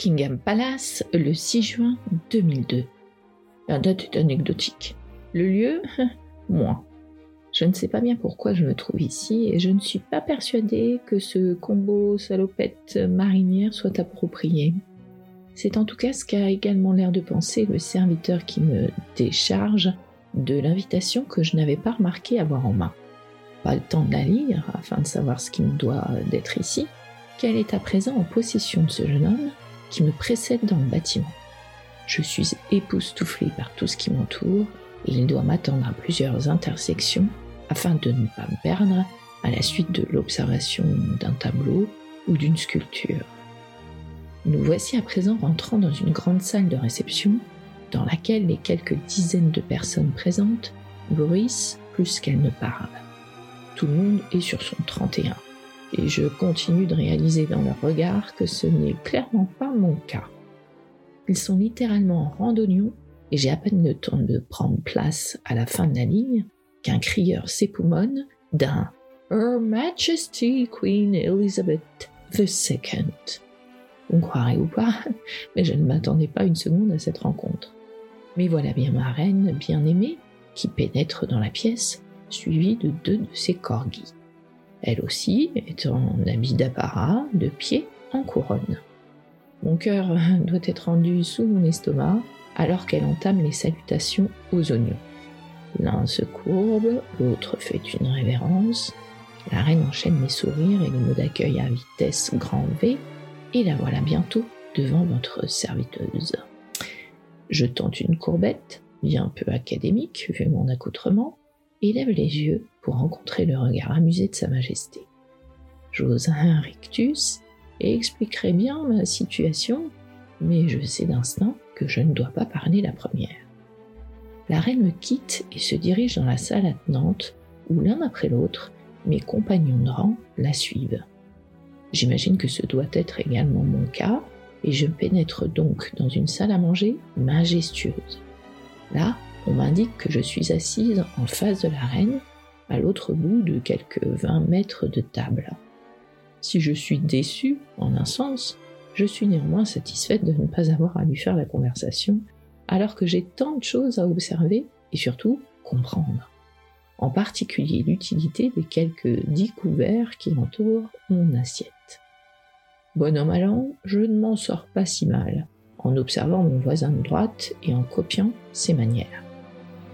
Buckingham Palace le 6 juin 2002. La date est anecdotique. Le lieu, moins. Je ne sais pas bien pourquoi je me trouve ici et je ne suis pas persuadée que ce combo salopette marinière soit approprié. C'est en tout cas ce qu'a également l'air de penser le serviteur qui me décharge de l'invitation que je n'avais pas remarqué avoir en main. Pas le temps de la lire afin de savoir ce qui me doit d'être ici, qu'elle est à présent en possession de ce jeune homme? Qui me précède dans le bâtiment. Je suis époustouflée par tout ce qui m'entoure et il doit m'attendre à plusieurs intersections afin de ne pas me perdre à la suite de l'observation d'un tableau ou d'une sculpture. Nous voici à présent rentrant dans une grande salle de réception dans laquelle les quelques dizaines de personnes présentes bruissent plus qu'elles ne parlent. Tout le monde est sur son 31 et je continue de réaliser dans leur regard que ce n'est clairement pas mon cas. Ils sont littéralement en randonnion et j'ai à peine le temps de prendre place à la fin de la ligne qu'un crieur s'époumonne d'un Her Majesty Queen Elizabeth II. On croirait ou pas, mais je ne m'attendais pas une seconde à cette rencontre. Mais voilà bien ma reine bien-aimée qui pénètre dans la pièce, suivie de deux de ses corgis. Elle aussi est en habit d'apparat, de pied, en couronne. Mon cœur doit être rendu sous mon estomac alors qu'elle entame les salutations aux oignons. L'un se courbe, l'autre fait une révérence. La reine enchaîne les sourires et les mots d'accueil à vitesse grand V, et la voilà bientôt devant votre serviteuse. Je tente une courbette, bien peu académique vu mon accoutrement, et lève les yeux pour rencontrer le regard amusé de Sa Majesté. J'ose un rictus et expliquerai bien ma situation, mais je sais d'instinct que je ne dois pas parler la première. La reine me quitte et se dirige dans la salle attenante où l'un après l'autre, mes compagnons de rang la suivent. J'imagine que ce doit être également mon cas, et je pénètre donc dans une salle à manger majestueuse. Là, on m'indique que je suis assise en face de la reine, à l'autre bout de quelques 20 mètres de table. Si je suis déçue, en un sens, je suis néanmoins satisfaite de ne pas avoir à lui faire la conversation, alors que j'ai tant de choses à observer et surtout comprendre. En particulier l'utilité des quelques dix couverts qui entourent mon assiette. Bon an mal an, je ne m'en sors pas si mal, en observant mon voisin de droite et en copiant ses manières.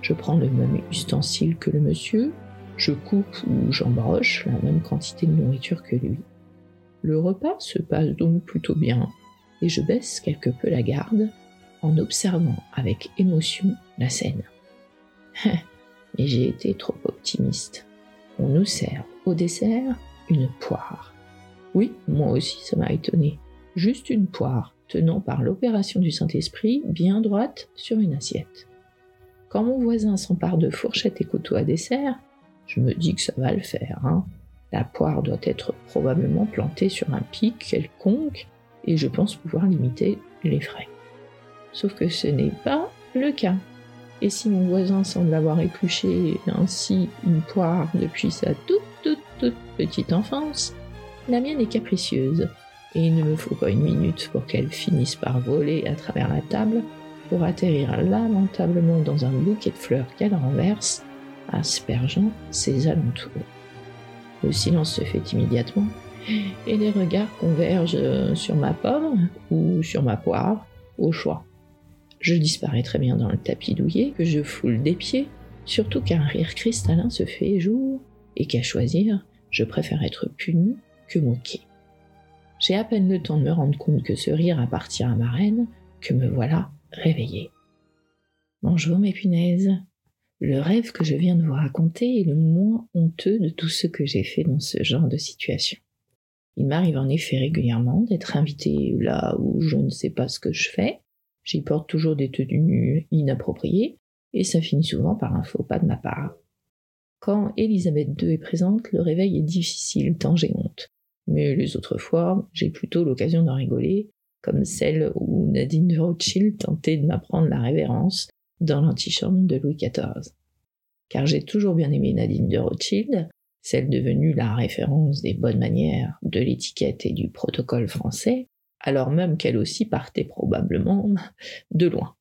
Je prends le même ustensile que le monsieur, je coupe ou j'embroche la même quantité de nourriture que lui. Le repas se passe donc plutôt bien, et je baisse quelque peu la garde en observant avec émotion la scène. Mais j'ai été trop optimiste. On nous sert au dessert une poire. Oui, moi aussi ça m'a étonné. Juste une poire, tenant par l'opération du Saint-Esprit bien droite sur une assiette. Quand mon voisin s'empare de fourchettes et couteaux à dessert, je me dis que ça va le faire. Hein. La poire doit être probablement plantée sur un pic quelconque et je pense pouvoir limiter les frais. Sauf que ce n'est pas le cas. Et si mon voisin semble avoir épluché ainsi une poire depuis sa toute toute toute petite enfance, la mienne est capricieuse, et il ne me faut pas une minute pour qu'elle finisse par voler à travers la table pour atterrir lamentablement dans un bouquet de fleurs qu'elle renverse, aspergeant ses alentours. Le silence se fait immédiatement, et les regards convergent sur ma pomme ou sur ma poire, au choix. Je disparais très bien dans le tapis douillet que je foule des pieds, surtout qu'un rire cristallin se fait jour, et qu'à choisir, je préfère être puni que moqué. J'ai à peine le temps de me rendre compte que ce rire appartient à ma reine, que me voilà réveillé. Bonjour mes punaises. Le rêve que je viens de vous raconter est le moins honteux de tout ce que j'ai fait dans ce genre de situation. Il m'arrive en effet régulièrement d'être invité là où je ne sais pas ce que je fais. J'y porte toujours des tenues inappropriées et ça finit souvent par un faux pas de ma part. Quand Elisabeth II est présente, le réveil est difficile tant j'ai honte. Mais les autres fois, j'ai plutôt l'occasion d'en rigoler, comme celle où Nadine de Rothschild tentait de m'apprendre la révérence dans l'antichambre de Louis XIV. Car j'ai toujours bien aimé Nadine de Rothschild, celle devenue la référence des bonnes manières, de l'étiquette et du protocole français, alors même qu'elle aussi partait probablement de loin.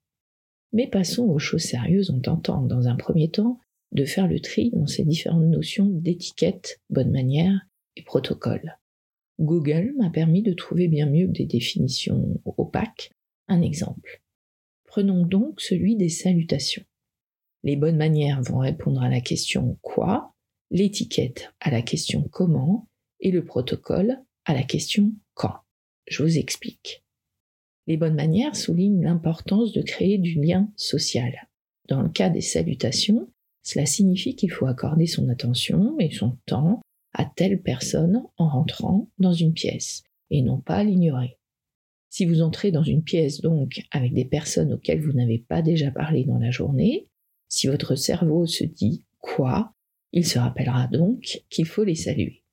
Mais passons aux choses sérieuses en tentant, dans un premier temps, de faire le tri dans ces différentes notions d'étiquette, bonne manière et protocole. Google m'a permis de trouver bien mieux des définitions opaques un exemple. Prenons donc celui des salutations. Les bonnes manières vont répondre à la question quoi, l'étiquette à la question comment et le protocole à la question quand. Je vous explique. Les bonnes manières soulignent l'importance de créer du lien social. Dans le cas des salutations, cela signifie qu'il faut accorder son attention et son temps à telle personne en rentrant dans une pièce, et non pas l'ignorer. Si vous entrez dans une pièce donc avec des personnes auxquelles vous n'avez pas déjà parlé dans la journée, si votre cerveau se dit quoi, il se rappellera donc qu'il faut les saluer.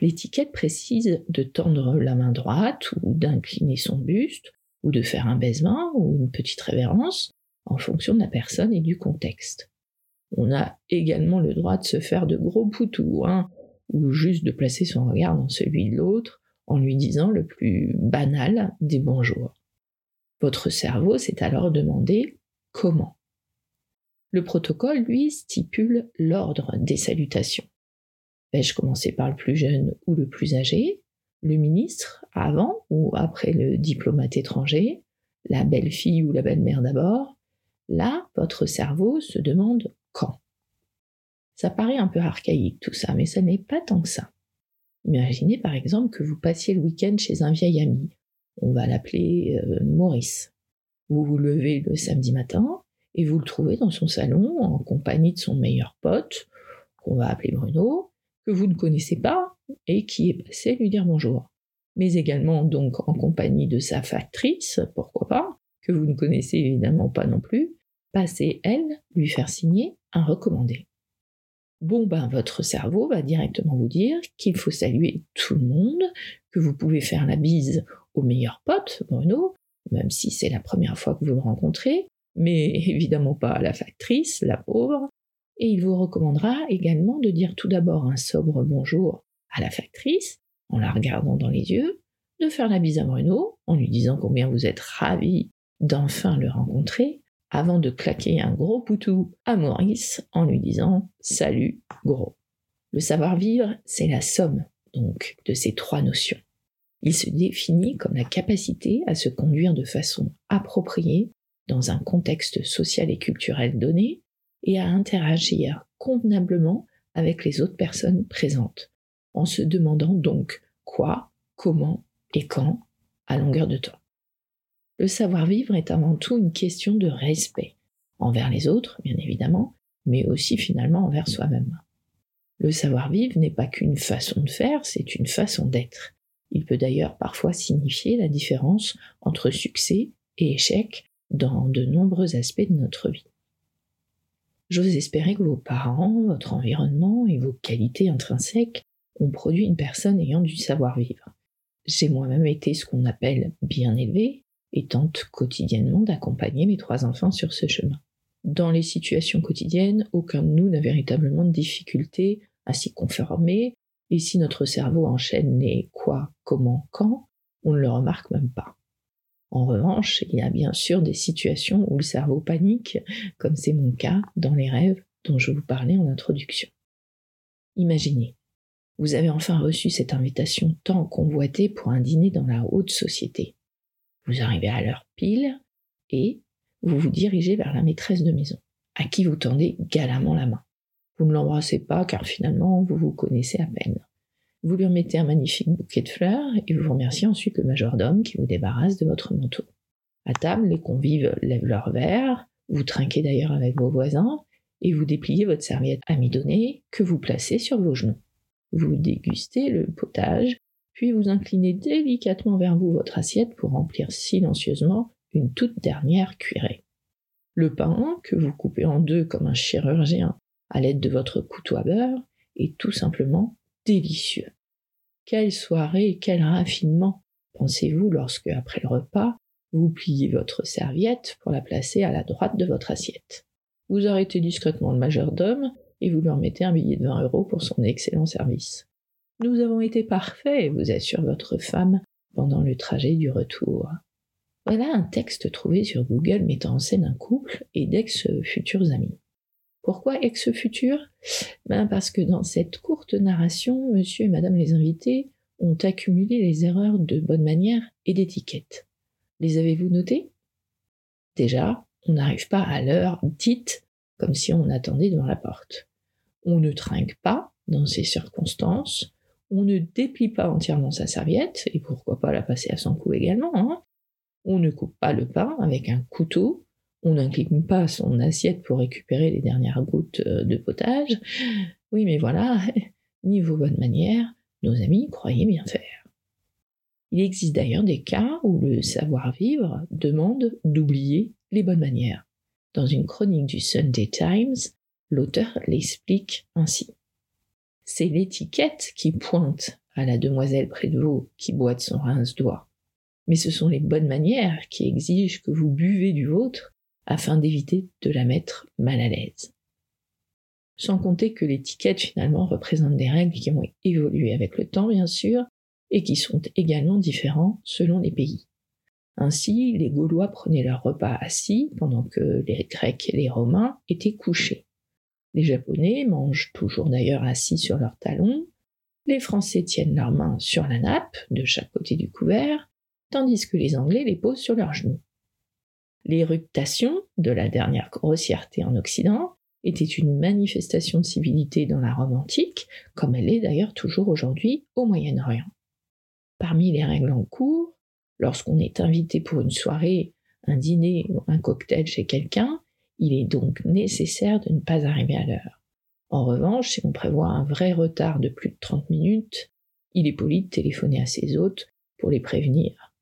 L'étiquette précise de tendre la main droite ou d'incliner son buste ou de faire un baisement ou une petite révérence en fonction de la personne et du contexte. On a également le droit de se faire de gros poutous, hein, ou juste de placer son regard dans celui de l'autre en lui disant le plus banal des bonjours. Votre cerveau s'est alors demandé comment. Le protocole, lui, stipule l'ordre des salutations. Vais-je commencer par le plus jeune ou le plus âgé Le ministre, avant ou après le diplomate étranger La belle-fille ou la belle-mère d'abord? Là, votre cerveau se demande quand? Ça paraît un peu archaïque tout ça, mais ce n'est pas tant que ça. Imaginez par exemple que vous passiez le week-end chez un vieil ami. On va l'appeler euh, Maurice. Vous vous levez le samedi matin et vous le trouvez dans son salon en compagnie de son meilleur pote, qu'on va appeler Bruno, que vous ne connaissez pas et qui est passé lui dire bonjour. Mais également donc en compagnie de sa factrice, pourquoi pas, que vous ne connaissez évidemment pas non plus, passer elle lui faire signer un recommandé. Bon ben votre cerveau va directement vous dire qu'il faut saluer tout le monde, que vous pouvez faire la bise au meilleur pote, Bruno, même si c'est la première fois que vous le rencontrez, mais évidemment pas à la factrice, la pauvre, et il vous recommandera également de dire tout d'abord un sobre bonjour à la factrice, en la regardant dans les yeux, de faire la bise à Bruno, en lui disant combien vous êtes ravi d'enfin le rencontrer, avant de claquer un gros poutou à Maurice en lui disant Salut, gros. Le savoir-vivre, c'est la somme, donc, de ces trois notions. Il se définit comme la capacité à se conduire de façon appropriée dans un contexte social et culturel donné et à interagir convenablement avec les autres personnes présentes, en se demandant donc quoi, comment et quand à longueur de temps. Le savoir-vivre est avant tout une question de respect, envers les autres, bien évidemment, mais aussi finalement envers soi-même. Le savoir-vivre n'est pas qu'une façon de faire, c'est une façon d'être. Il peut d'ailleurs parfois signifier la différence entre succès et échec dans de nombreux aspects de notre vie. J'ose espérer que vos parents, votre environnement et vos qualités intrinsèques ont produit une personne ayant du savoir-vivre. J'ai moi-même été ce qu'on appelle bien élevé et tente quotidiennement d'accompagner mes trois enfants sur ce chemin. Dans les situations quotidiennes, aucun de nous n'a véritablement de difficulté à s'y conformer, et si notre cerveau enchaîne les quoi, comment, quand, on ne le remarque même pas. En revanche, il y a bien sûr des situations où le cerveau panique, comme c'est mon cas dans les rêves dont je vous parlais en introduction. Imaginez, vous avez enfin reçu cette invitation tant convoitée pour un dîner dans la haute société. Vous arrivez à l'heure pile et vous vous dirigez vers la maîtresse de maison, à qui vous tendez galamment la main. Vous ne l'embrassez pas car finalement vous vous connaissez à peine. Vous lui remettez un magnifique bouquet de fleurs et vous remerciez ensuite le majordome qui vous débarrasse de votre manteau. À table, les convives lèvent leur verre, vous trinquez d'ailleurs avec vos voisins et vous dépliez votre serviette amidonnée que vous placez sur vos genoux. Vous dégustez le potage, puis vous inclinez délicatement vers vous votre assiette pour remplir silencieusement une toute dernière cuillerée. Le pain, que vous coupez en deux comme un chirurgien à l'aide de votre couteau à beurre, est tout simplement délicieux. Quelle soirée, quel raffinement, pensez-vous lorsque, après le repas, vous pliez votre serviette pour la placer à la droite de votre assiette. Vous arrêtez discrètement le majordome et vous lui remettez un billet de 20 euros pour son excellent service. Nous avons été parfaits, vous assure votre femme pendant le trajet du retour. Voilà un texte trouvé sur Google mettant en scène un couple et d'ex-futurs amis. Pourquoi ex-futurs? Ben Parce que dans cette courte narration, monsieur et madame les invités ont accumulé les erreurs de bonne manière et d'étiquette. Les avez-vous notées? Déjà, on n'arrive pas à l'heure dite comme si on attendait devant la porte. On ne trinque pas dans ces circonstances, on ne déplie pas entièrement sa serviette, et pourquoi pas la passer à son cou également, hein. on ne coupe pas le pain avec un couteau, on n'incline pas son assiette pour récupérer les dernières gouttes euh, de potage. Oui, mais voilà, niveau bonne manière, nos amis croyaient bien faire. Il existe d'ailleurs des cas où le savoir-vivre demande d'oublier les bonnes manières. Dans une chronique du Sunday Times, l'auteur l'explique ainsi. C'est l'étiquette qui pointe à la demoiselle près de vous qui boite son rince-doigt. Mais ce sont les bonnes manières qui exigent que vous buvez du vôtre afin d'éviter de la mettre mal à l'aise. Sans compter que l'étiquette finalement représente des règles qui ont évolué avec le temps bien sûr et qui sont également différents selon les pays. Ainsi, les Gaulois prenaient leur repas assis pendant que les Grecs et les Romains étaient couchés. Les Japonais mangent toujours d'ailleurs assis sur leurs talons, les Français tiennent leurs mains sur la nappe de chaque côté du couvert, tandis que les Anglais les posent sur leurs genoux. L'éruptation de la dernière grossièreté en Occident était une manifestation de civilité dans la Rome antique, comme elle est d'ailleurs toujours aujourd'hui au Moyen-Orient. Parmi les règles en cours, lorsqu'on est invité pour une soirée, un dîner ou un cocktail chez quelqu'un, il est donc nécessaire de ne pas arriver à l'heure. En revanche, si on prévoit un vrai retard de plus de 30 minutes, il est poli de téléphoner à ses hôtes pour les prévenir.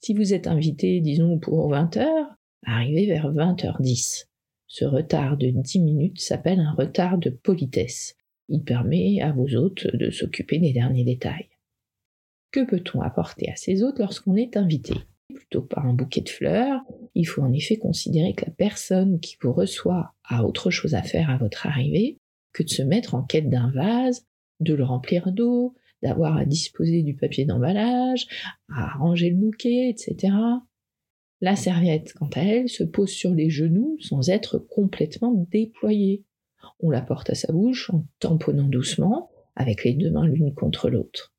Si vous êtes invité, disons, pour 20 heures, arrivez vers 20h10. Ce retard de 10 minutes s'appelle un retard de politesse. Il permet à vos hôtes de s'occuper des derniers détails. Que peut-on apporter à ses hôtes lorsqu'on est invité? Plutôt par un bouquet de fleurs, il faut en effet considérer que la personne qui vous reçoit a autre chose à faire à votre arrivée que de se mettre en quête d'un vase, de le remplir d'eau, d'avoir à disposer du papier d'emballage, à ranger le bouquet, etc. La serviette, quant à elle, se pose sur les genoux sans être complètement déployée. On la porte à sa bouche en tamponnant doucement, avec les deux mains l'une contre l'autre.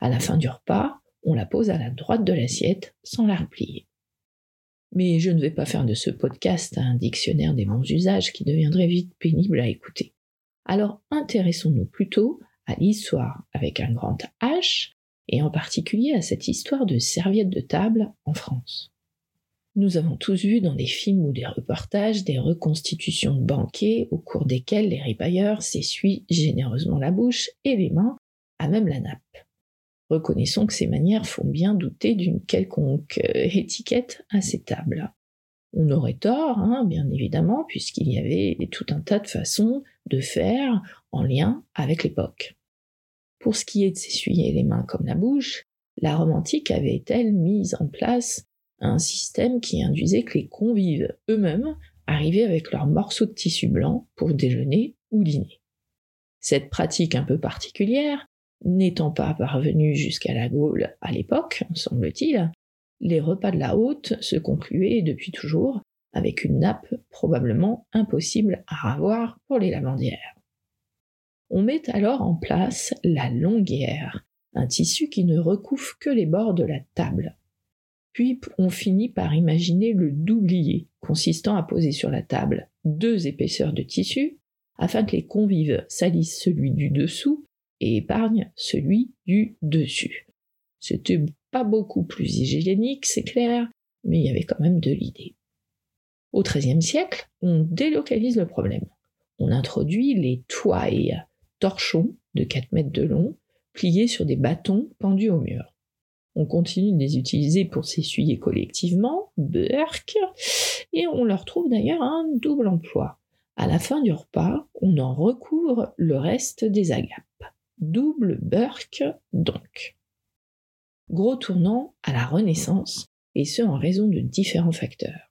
À la fin du repas, on la pose à la droite de l'assiette sans la replier. Mais je ne vais pas faire de ce podcast un dictionnaire des bons usages qui deviendrait vite pénible à écouter. Alors intéressons-nous plutôt à l'histoire avec un grand H, et en particulier à cette histoire de serviette de table en France. Nous avons tous vu dans des films ou des reportages des reconstitutions de banquets au cours desquels les ripailleurs s'essuient généreusement la bouche et les mains à même la nappe. Reconnaissons que ces manières font bien douter d'une quelconque euh, étiquette à ces tables. On aurait tort, hein, bien évidemment, puisqu'il y avait tout un tas de façons de faire en lien avec l'époque. Pour ce qui est de s'essuyer les mains comme la bouche, la Rome antique avait-elle mis en place un système qui induisait que les convives eux-mêmes arrivaient avec leurs morceaux de tissu blanc pour déjeuner ou dîner? Cette pratique un peu particulière, n'étant pas parvenue jusqu'à la Gaule à l'époque, semble-t-il, les repas de la haute se concluaient depuis toujours avec une nappe probablement impossible à ravoir pour les lavandières. On met alors en place la longuière, un tissu qui ne recouvre que les bords de la table. Puis on finit par imaginer le doublier, consistant à poser sur la table deux épaisseurs de tissu, afin que les convives salissent celui du dessous et épargnent celui du dessus. C'était pas beaucoup plus hygiénique, c'est clair, mais il y avait quand même de l'idée. Au XIIIe siècle, on délocalise le problème. On introduit les toiles, torchons de 4 mètres de long, pliés sur des bâtons pendus au mur. On continue de les utiliser pour s'essuyer collectivement, burk, et on leur trouve d'ailleurs un double emploi. À la fin du repas, on en recouvre le reste des agapes. Double burk donc. Gros tournant à la Renaissance, et ce en raison de différents facteurs.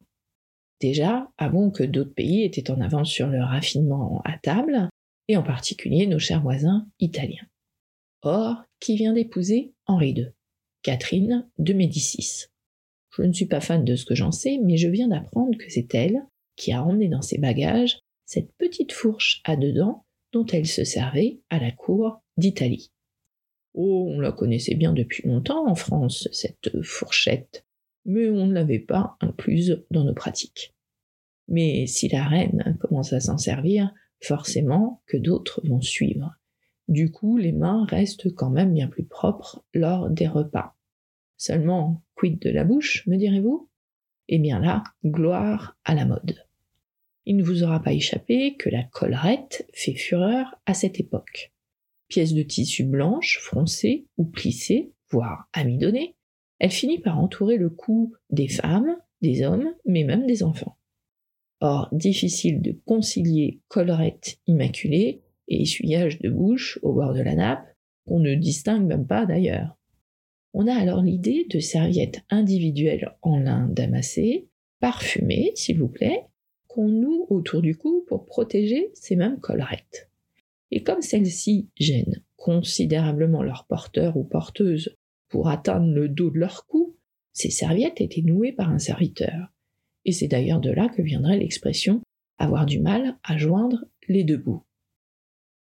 Déjà, avant que d'autres pays étaient en avance sur le raffinement à table, et en particulier nos chers voisins italiens. Or, qui vient d'épouser Henri II Catherine de Médicis. Je ne suis pas fan de ce que j'en sais, mais je viens d'apprendre que c'est elle qui a emmené dans ses bagages cette petite fourche à deux dents dont elle se servait à la cour d'Italie. Oh, on la connaissait bien depuis longtemps en France, cette fourchette, mais on ne l'avait pas incluse dans nos pratiques. Mais si la reine commence à s'en servir, forcément que d'autres vont suivre. Du coup, les mains restent quand même bien plus propres lors des repas. Seulement, quid de la bouche, me direz-vous? Eh bien là, gloire à la mode. Il ne vous aura pas échappé que la collerette fait fureur à cette époque. De tissu blanche, froncée ou plissée, voire amidonnée, elle finit par entourer le cou des femmes, des hommes, mais même des enfants. Or, difficile de concilier collerette immaculée et essuyage de bouche au bord de la nappe, qu'on ne distingue même pas d'ailleurs. On a alors l'idée de serviettes individuelles en lin damassé, parfumées, s'il vous plaît, qu'on noue autour du cou pour protéger ces mêmes collerettes. Et comme celles-ci gênent considérablement leurs porteurs ou porteuses pour atteindre le dos de leur cou, ces serviettes étaient nouées par un serviteur. Et c'est d'ailleurs de là que viendrait l'expression avoir du mal à joindre les deux bouts.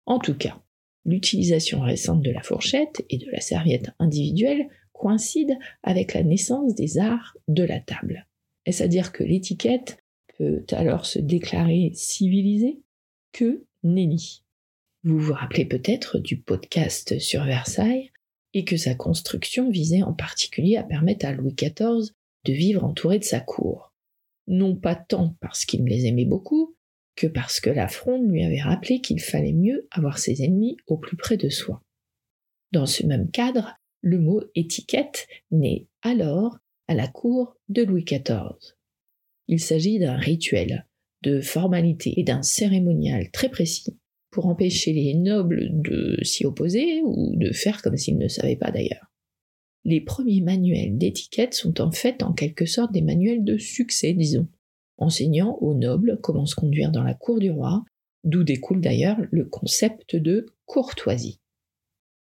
En tout cas, l'utilisation récente de la fourchette et de la serviette individuelle coïncide avec la naissance des arts de la table. Est-ce à dire que l'étiquette peut alors se déclarer civilisée? Que nenni. Vous vous rappelez peut-être du podcast sur Versailles et que sa construction visait en particulier à permettre à Louis XIV de vivre entouré de sa cour. Non pas tant parce qu'il les aimait beaucoup, que parce que la fronde lui avait rappelé qu'il fallait mieux avoir ses ennemis au plus près de soi. Dans ce même cadre, le mot étiquette naît alors à la cour de Louis XIV. Il s'agit d'un rituel, de formalité et d'un cérémonial très précis pour empêcher les nobles de s'y opposer ou de faire comme s'ils ne savaient pas d'ailleurs. Les premiers manuels d'étiquette sont en fait en quelque sorte des manuels de succès, disons enseignant aux nobles comment se conduire dans la cour du roi, d'où découle d'ailleurs le concept de courtoisie.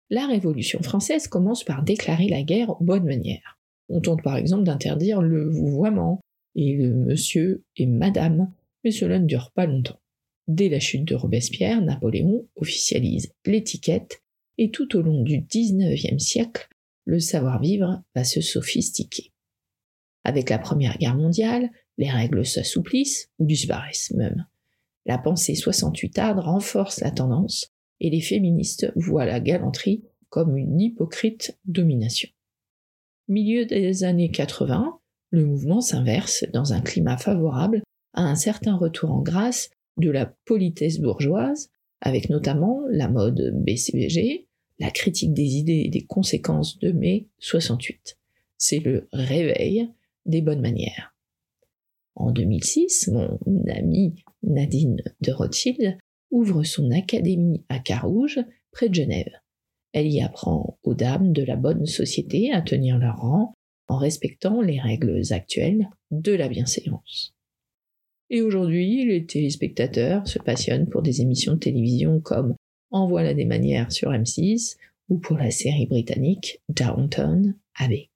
La Révolution française commence par déclarer la guerre aux bonnes manières. On tente par exemple d'interdire le vouvoiement et le monsieur et madame, mais cela ne dure pas longtemps. Dès la chute de Robespierre, Napoléon officialise l'étiquette et tout au long du XIXe siècle, le savoir-vivre va se sophistiquer. Avec la Première Guerre mondiale, les règles s'assouplissent ou disparaissent même. La pensée 68 arde renforce la tendance et les féministes voient la galanterie comme une hypocrite domination. Milieu des années 80, le mouvement s'inverse dans un climat favorable à un certain retour en grâce de la politesse bourgeoise, avec notamment la mode BCBG, la critique des idées et des conséquences de mai 68. C'est le réveil des bonnes manières. En 2006, mon amie Nadine de Rothschild ouvre son académie à Carouge, près de Genève. Elle y apprend aux dames de la bonne société à tenir leur rang en respectant les règles actuelles de la bienséance. Et aujourd'hui, les téléspectateurs se passionnent pour des émissions de télévision comme En voilà des manières sur M6 ou pour la série britannique Downton Abbey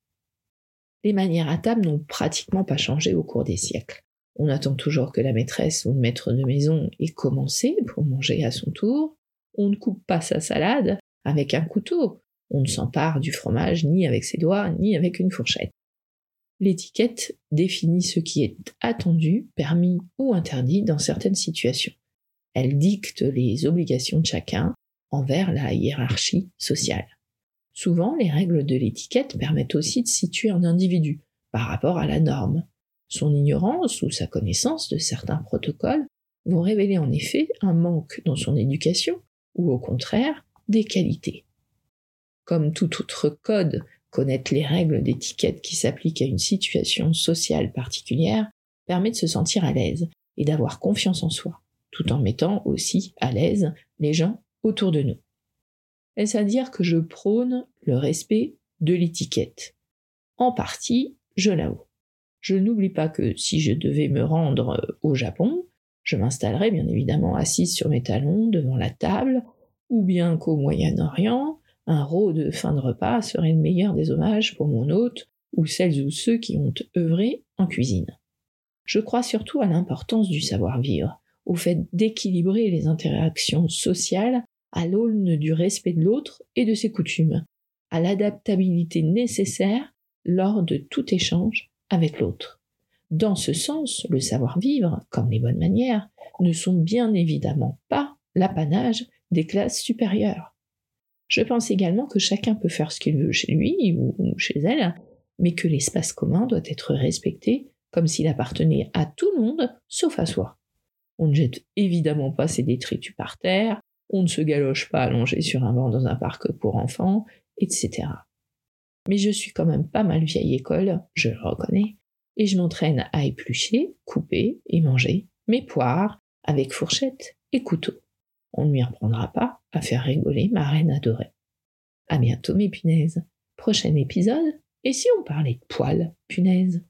les manières à table n'ont pratiquement pas changé au cours des siècles. On attend toujours que la maîtresse ou le maître de maison ait commencé pour manger à son tour. On ne coupe pas sa salade avec un couteau. On ne s'empare du fromage ni avec ses doigts ni avec une fourchette. L'étiquette définit ce qui est attendu, permis ou interdit dans certaines situations. Elle dicte les obligations de chacun envers la hiérarchie sociale. Souvent, les règles de l'étiquette permettent aussi de situer un individu par rapport à la norme. Son ignorance ou sa connaissance de certains protocoles vont révéler en effet un manque dans son éducation ou au contraire des qualités. Comme tout autre code, connaître les règles d'étiquette qui s'appliquent à une situation sociale particulière permet de se sentir à l'aise et d'avoir confiance en soi, tout en mettant aussi à l'aise les gens autour de nous. Est-ce à dire que je prône le respect de l'étiquette? En partie, je l'avoue. Je n'oublie pas que si je devais me rendre au Japon, je m'installerais bien évidemment assise sur mes talons devant la table, ou bien qu'au Moyen-Orient, Un rôle de fin de repas serait le meilleur des hommages pour mon hôte ou celles ou ceux qui ont œuvré en cuisine. Je crois surtout à l'importance du savoir-vivre, au fait d'équilibrer les interactions sociales à l'aune du respect de l'autre et de ses coutumes, à l'adaptabilité nécessaire lors de tout échange avec l'autre. Dans ce sens, le savoir-vivre, comme les bonnes manières, ne sont bien évidemment pas l'apanage des classes supérieures. Je pense également que chacun peut faire ce qu'il veut chez lui ou chez elle, mais que l'espace commun doit être respecté comme s'il appartenait à tout le monde sauf à soi. On ne jette évidemment pas ses détritus par terre, on ne se galoche pas allongé sur un banc dans un parc pour enfants, etc. Mais je suis quand même pas mal vieille école, je le reconnais, et je m'entraîne à éplucher, couper et manger mes poires avec fourchette et couteau. On ne m'y reprendra pas à faire rigoler ma reine adorée. À bientôt mes punaises. Prochain épisode, et si on parlait de poils, punaises?